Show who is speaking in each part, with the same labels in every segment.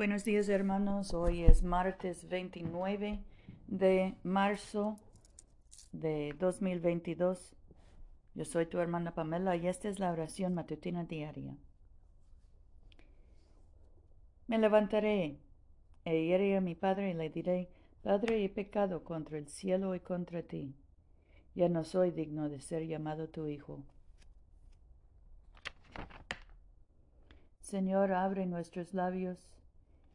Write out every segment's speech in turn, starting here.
Speaker 1: Buenos días hermanos, hoy es martes 29 de marzo de 2022. Yo soy tu hermana Pamela y esta es la oración matutina diaria. Me levantaré e iré a mi padre y le diré, Padre, he pecado contra el cielo y contra ti. Ya no soy digno de ser llamado tu hijo. Señor, abre nuestros labios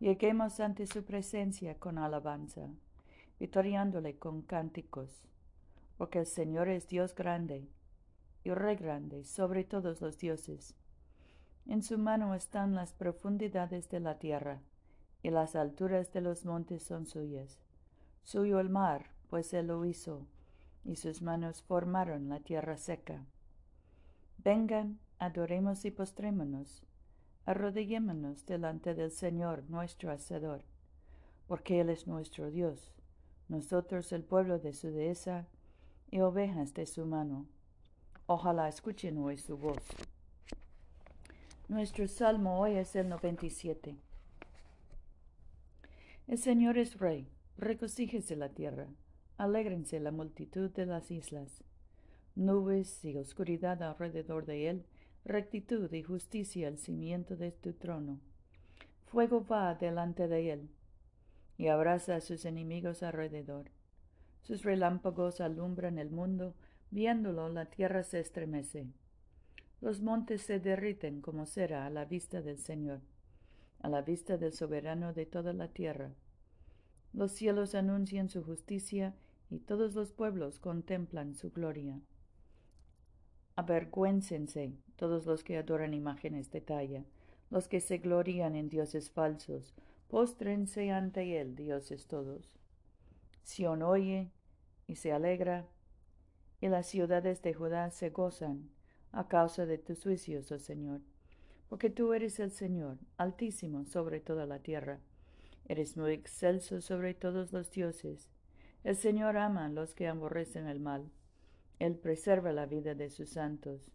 Speaker 1: Lleguemos ante su presencia con alabanza, vitoriándole con cánticos, porque el Señor es Dios grande y Rey grande sobre todos los dioses. En su mano están las profundidades de la tierra, y las alturas de los montes son suyas. Suyo el mar, pues él lo hizo, y sus manos formaron la tierra seca. Vengan, adoremos y postrémonos arrodillémonos delante del Señor nuestro Hacedor, porque Él es nuestro Dios, nosotros el pueblo de su dehesa y ovejas de su mano. Ojalá escuchen hoy su voz. Nuestro salmo hoy es el 97. El Señor es Rey, regocíjese la tierra, alégrense la multitud de las islas. Nubes y oscuridad alrededor de él, rectitud y justicia el cimiento de tu trono. Fuego va delante de él y abraza a sus enemigos alrededor. Sus relámpagos alumbran el mundo, viéndolo la tierra se estremece. Los montes se derriten como cera a la vista del Señor, a la vista del soberano de toda la tierra. Los cielos anuncian su justicia y todos los pueblos contemplan su gloria. Avergüéncense todos los que adoran imágenes de talla, los que se glorían en dioses falsos, póstrense ante él, dioses todos. Sión oye y se alegra, y las ciudades de Judá se gozan a causa de tus juicios, oh Señor, porque tú eres el Señor, altísimo sobre toda la tierra. Eres muy excelso sobre todos los dioses. El Señor ama a los que aborrecen el mal él preserva la vida de sus santos,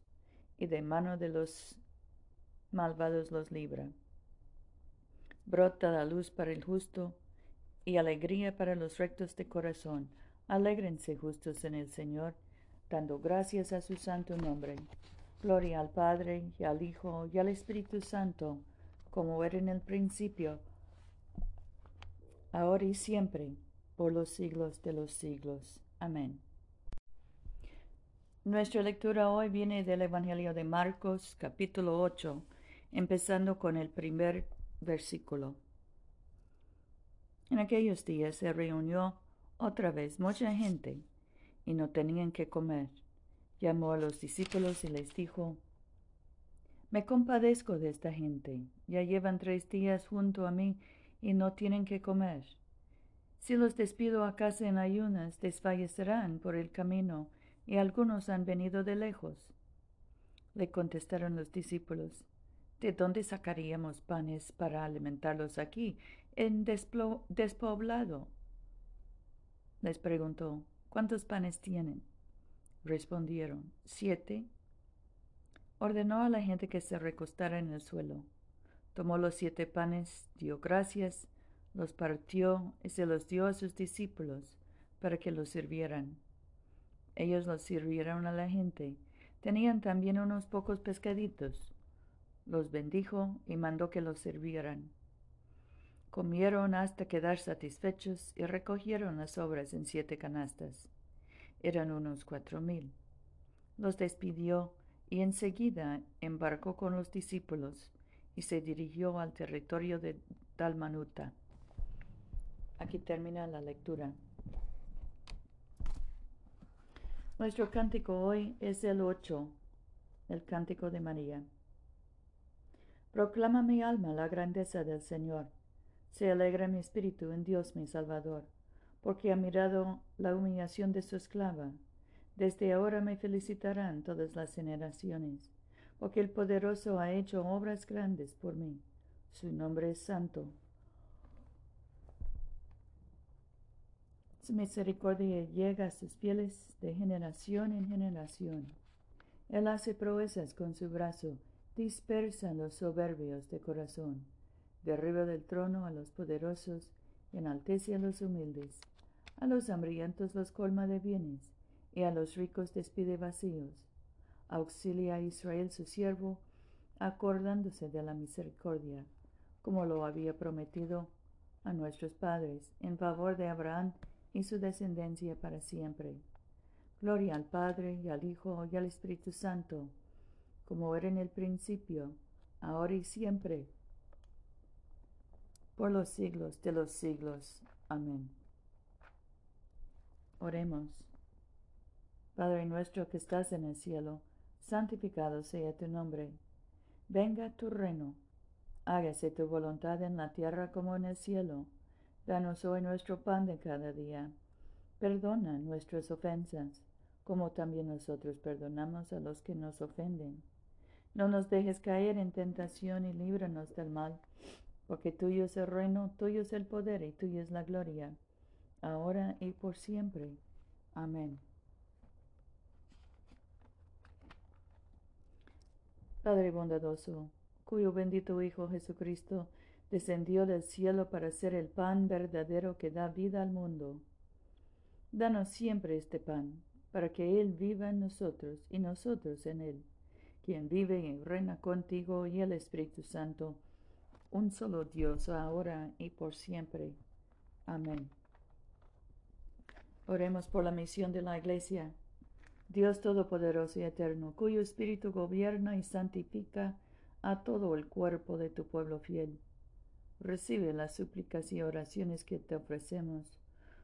Speaker 1: y de mano de los malvados los libra. Brota la luz para el justo, y alegría para los rectos de corazón. Alégrense justos en el Señor, dando gracias a su santo nombre. Gloria al Padre, y al Hijo, y al Espíritu Santo, como era en el principio, ahora y siempre, por los siglos de los siglos. Amén. Nuestra lectura hoy viene del Evangelio de Marcos, capítulo 8, empezando con el primer versículo. En aquellos días se reunió otra vez mucha gente y no tenían que comer. Llamó a los discípulos y les dijo, Me compadezco de esta gente, ya llevan tres días junto a mí y no tienen que comer. Si los despido a casa en ayunas, desfallecerán por el camino y algunos han venido de lejos. Le contestaron los discípulos, ¿de dónde sacaríamos panes para alimentarlos aquí, en despoblado? Les preguntó, ¿cuántos panes tienen? Respondieron, siete. Ordenó a la gente que se recostara en el suelo. Tomó los siete panes, dio gracias, los partió y se los dio a sus discípulos para que los sirvieran. Ellos los sirvieron a la gente. Tenían también unos pocos pescaditos. Los bendijo y mandó que los sirvieran. Comieron hasta quedar satisfechos y recogieron las sobras en siete canastas. Eran unos cuatro mil. Los despidió y enseguida embarcó con los discípulos y se dirigió al territorio de Dalmanuta. Aquí termina la lectura. Nuestro cántico hoy es el 8, el cántico de María. Proclama mi alma la grandeza del Señor. Se alegra mi espíritu en Dios mi Salvador, porque ha mirado la humillación de su esclava. Desde ahora me felicitarán todas las generaciones, porque el poderoso ha hecho obras grandes por mí. Su nombre es santo. Su misericordia llega a sus fieles de generación en generación. Él hace proezas con su brazo, dispersa los soberbios de corazón, derriba del trono a los poderosos, enaltece a los humildes, a los hambrientos los colma de bienes, y a los ricos despide vacíos. Auxilia a Israel su siervo, acordándose de la misericordia, como lo había prometido a nuestros padres, en favor de Abraham y su descendencia para siempre. Gloria al Padre y al Hijo y al Espíritu Santo, como era en el principio, ahora y siempre, por los siglos de los siglos. Amén. Oremos. Padre nuestro que estás en el cielo, santificado sea tu nombre. Venga tu reino. Hágase tu voluntad en la tierra como en el cielo. Danos hoy nuestro pan de cada día. Perdona nuestras ofensas, como también nosotros perdonamos a los que nos ofenden. No nos dejes caer en tentación y líbranos del mal, porque tuyo es el reino, tuyo es el poder y tuya es la gloria, ahora y por siempre. Amén. Padre bondadoso, cuyo bendito Hijo Jesucristo descendió del cielo para ser el pan verdadero que da vida al mundo. Danos siempre este pan, para que Él viva en nosotros y nosotros en Él, quien vive y reina contigo y el Espíritu Santo, un solo Dios, ahora y por siempre. Amén. Oremos por la misión de la Iglesia. Dios Todopoderoso y Eterno, cuyo Espíritu gobierna y santifica a todo el cuerpo de tu pueblo fiel Recibe las súplicas y oraciones que te ofrecemos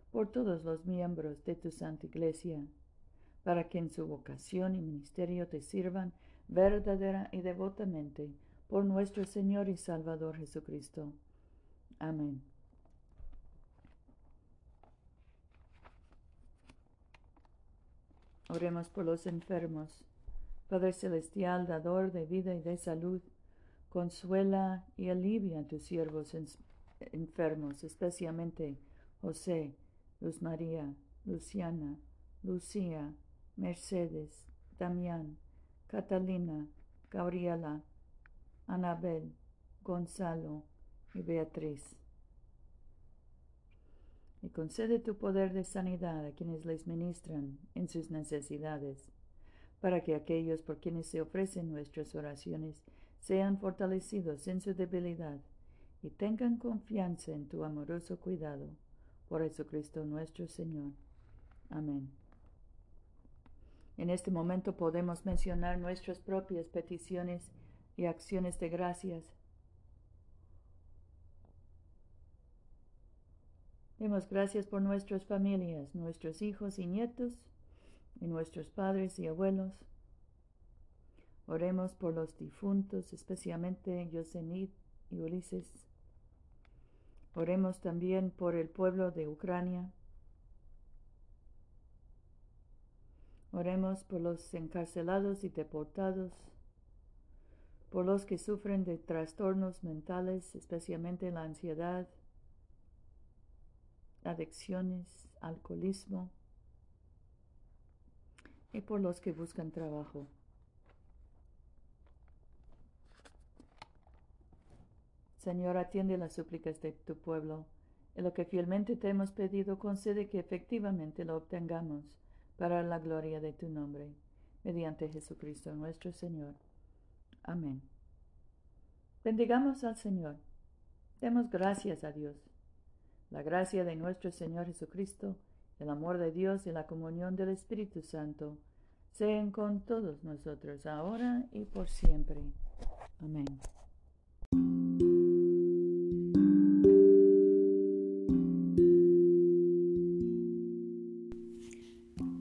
Speaker 1: por todos los miembros de tu Santa Iglesia, para que en su vocación y ministerio te sirvan verdadera y devotamente por nuestro Señor y Salvador Jesucristo. Amén. Oremos por los enfermos. Padre Celestial, dador de vida y de salud, Consuela y alivia a tus siervos enfermos, especialmente José, Luz María, Luciana, Lucía, Mercedes, Damián, Catalina, Gabriela, Anabel, Gonzalo y Beatriz. Y concede tu poder de sanidad a quienes les ministran en sus necesidades, para que aquellos por quienes se ofrecen nuestras oraciones sean fortalecidos en su debilidad y tengan confianza en tu amoroso cuidado. Por Jesucristo nuestro Señor. Amén. En este momento podemos mencionar nuestras propias peticiones y acciones de gracias. Demos gracias por nuestras familias, nuestros hijos y nietos, y nuestros padres y abuelos, Oremos por los difuntos, especialmente Yosemite y Ulises. Oremos también por el pueblo de Ucrania. Oremos por los encarcelados y deportados, por los que sufren de trastornos mentales, especialmente la ansiedad, adicciones, alcoholismo, y por los que buscan trabajo. Señor, atiende las súplicas de tu pueblo. En lo que fielmente te hemos pedido, concede que efectivamente lo obtengamos para la gloria de tu nombre, mediante Jesucristo nuestro Señor. Amén. Bendigamos al Señor. Demos gracias a Dios. La gracia de nuestro Señor Jesucristo, el amor de Dios y la comunión del Espíritu Santo sean con todos nosotros ahora y por siempre. Amén.